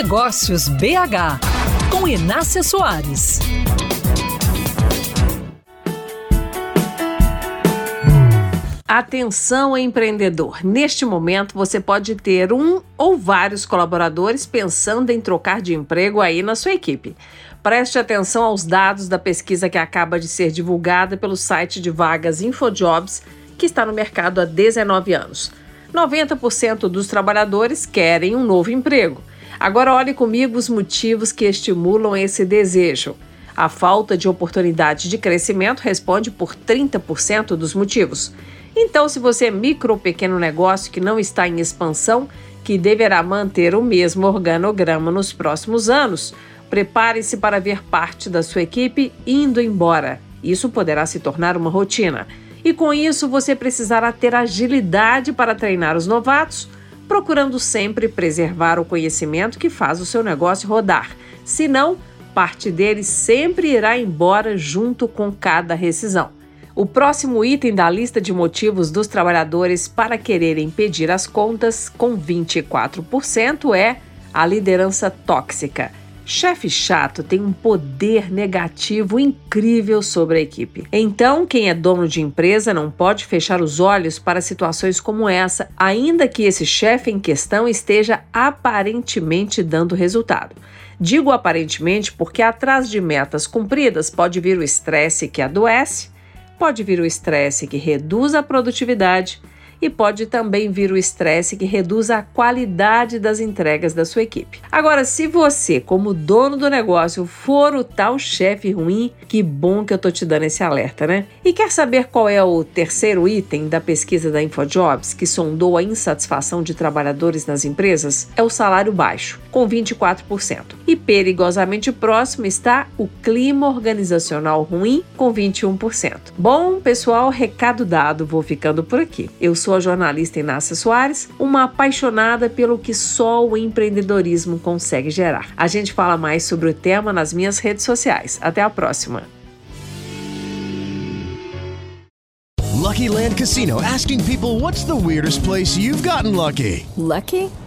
Negócios BH com Inácia Soares. Atenção, empreendedor! Neste momento você pode ter um ou vários colaboradores pensando em trocar de emprego aí na sua equipe. Preste atenção aos dados da pesquisa que acaba de ser divulgada pelo site de vagas InfoJobs, que está no mercado há 19 anos. 90% dos trabalhadores querem um novo emprego. Agora olhe comigo os motivos que estimulam esse desejo. A falta de oportunidade de crescimento responde por 30% dos motivos. Então, se você é micro ou pequeno negócio que não está em expansão, que deverá manter o mesmo organograma nos próximos anos, prepare-se para ver parte da sua equipe indo embora. Isso poderá se tornar uma rotina. E com isso, você precisará ter agilidade para treinar os novatos, procurando sempre preservar o conhecimento que faz o seu negócio rodar. Senão, parte dele sempre irá embora junto com cada rescisão. O próximo item da lista de motivos dos trabalhadores para quererem pedir as contas, com 24%, é a liderança tóxica. Chefe chato tem um poder negativo incrível sobre a equipe. Então, quem é dono de empresa não pode fechar os olhos para situações como essa, ainda que esse chefe em questão esteja aparentemente dando resultado. Digo aparentemente porque atrás de metas cumpridas pode vir o estresse que adoece Pode vir o estresse que reduz a produtividade e pode também vir o estresse que reduz a qualidade das entregas da sua equipe. Agora, se você, como dono do negócio, for o tal chefe ruim, que bom que eu tô te dando esse alerta, né? E quer saber qual é o terceiro item da pesquisa da InfoJobs que sondou a insatisfação de trabalhadores nas empresas? É o salário baixo, com 24%. E perigosamente próximo está o clima organizacional ruim, com 21%. Bom, pessoal, recado dado, vou ficando por aqui. Eu sou a jornalista Inácia Soares, uma apaixonada pelo que só o empreendedorismo consegue gerar. A gente fala mais sobre o tema nas minhas redes sociais. Até a próxima. Lucky Land Casino asking people what's the weirdest place you've gotten lucky? Lucky?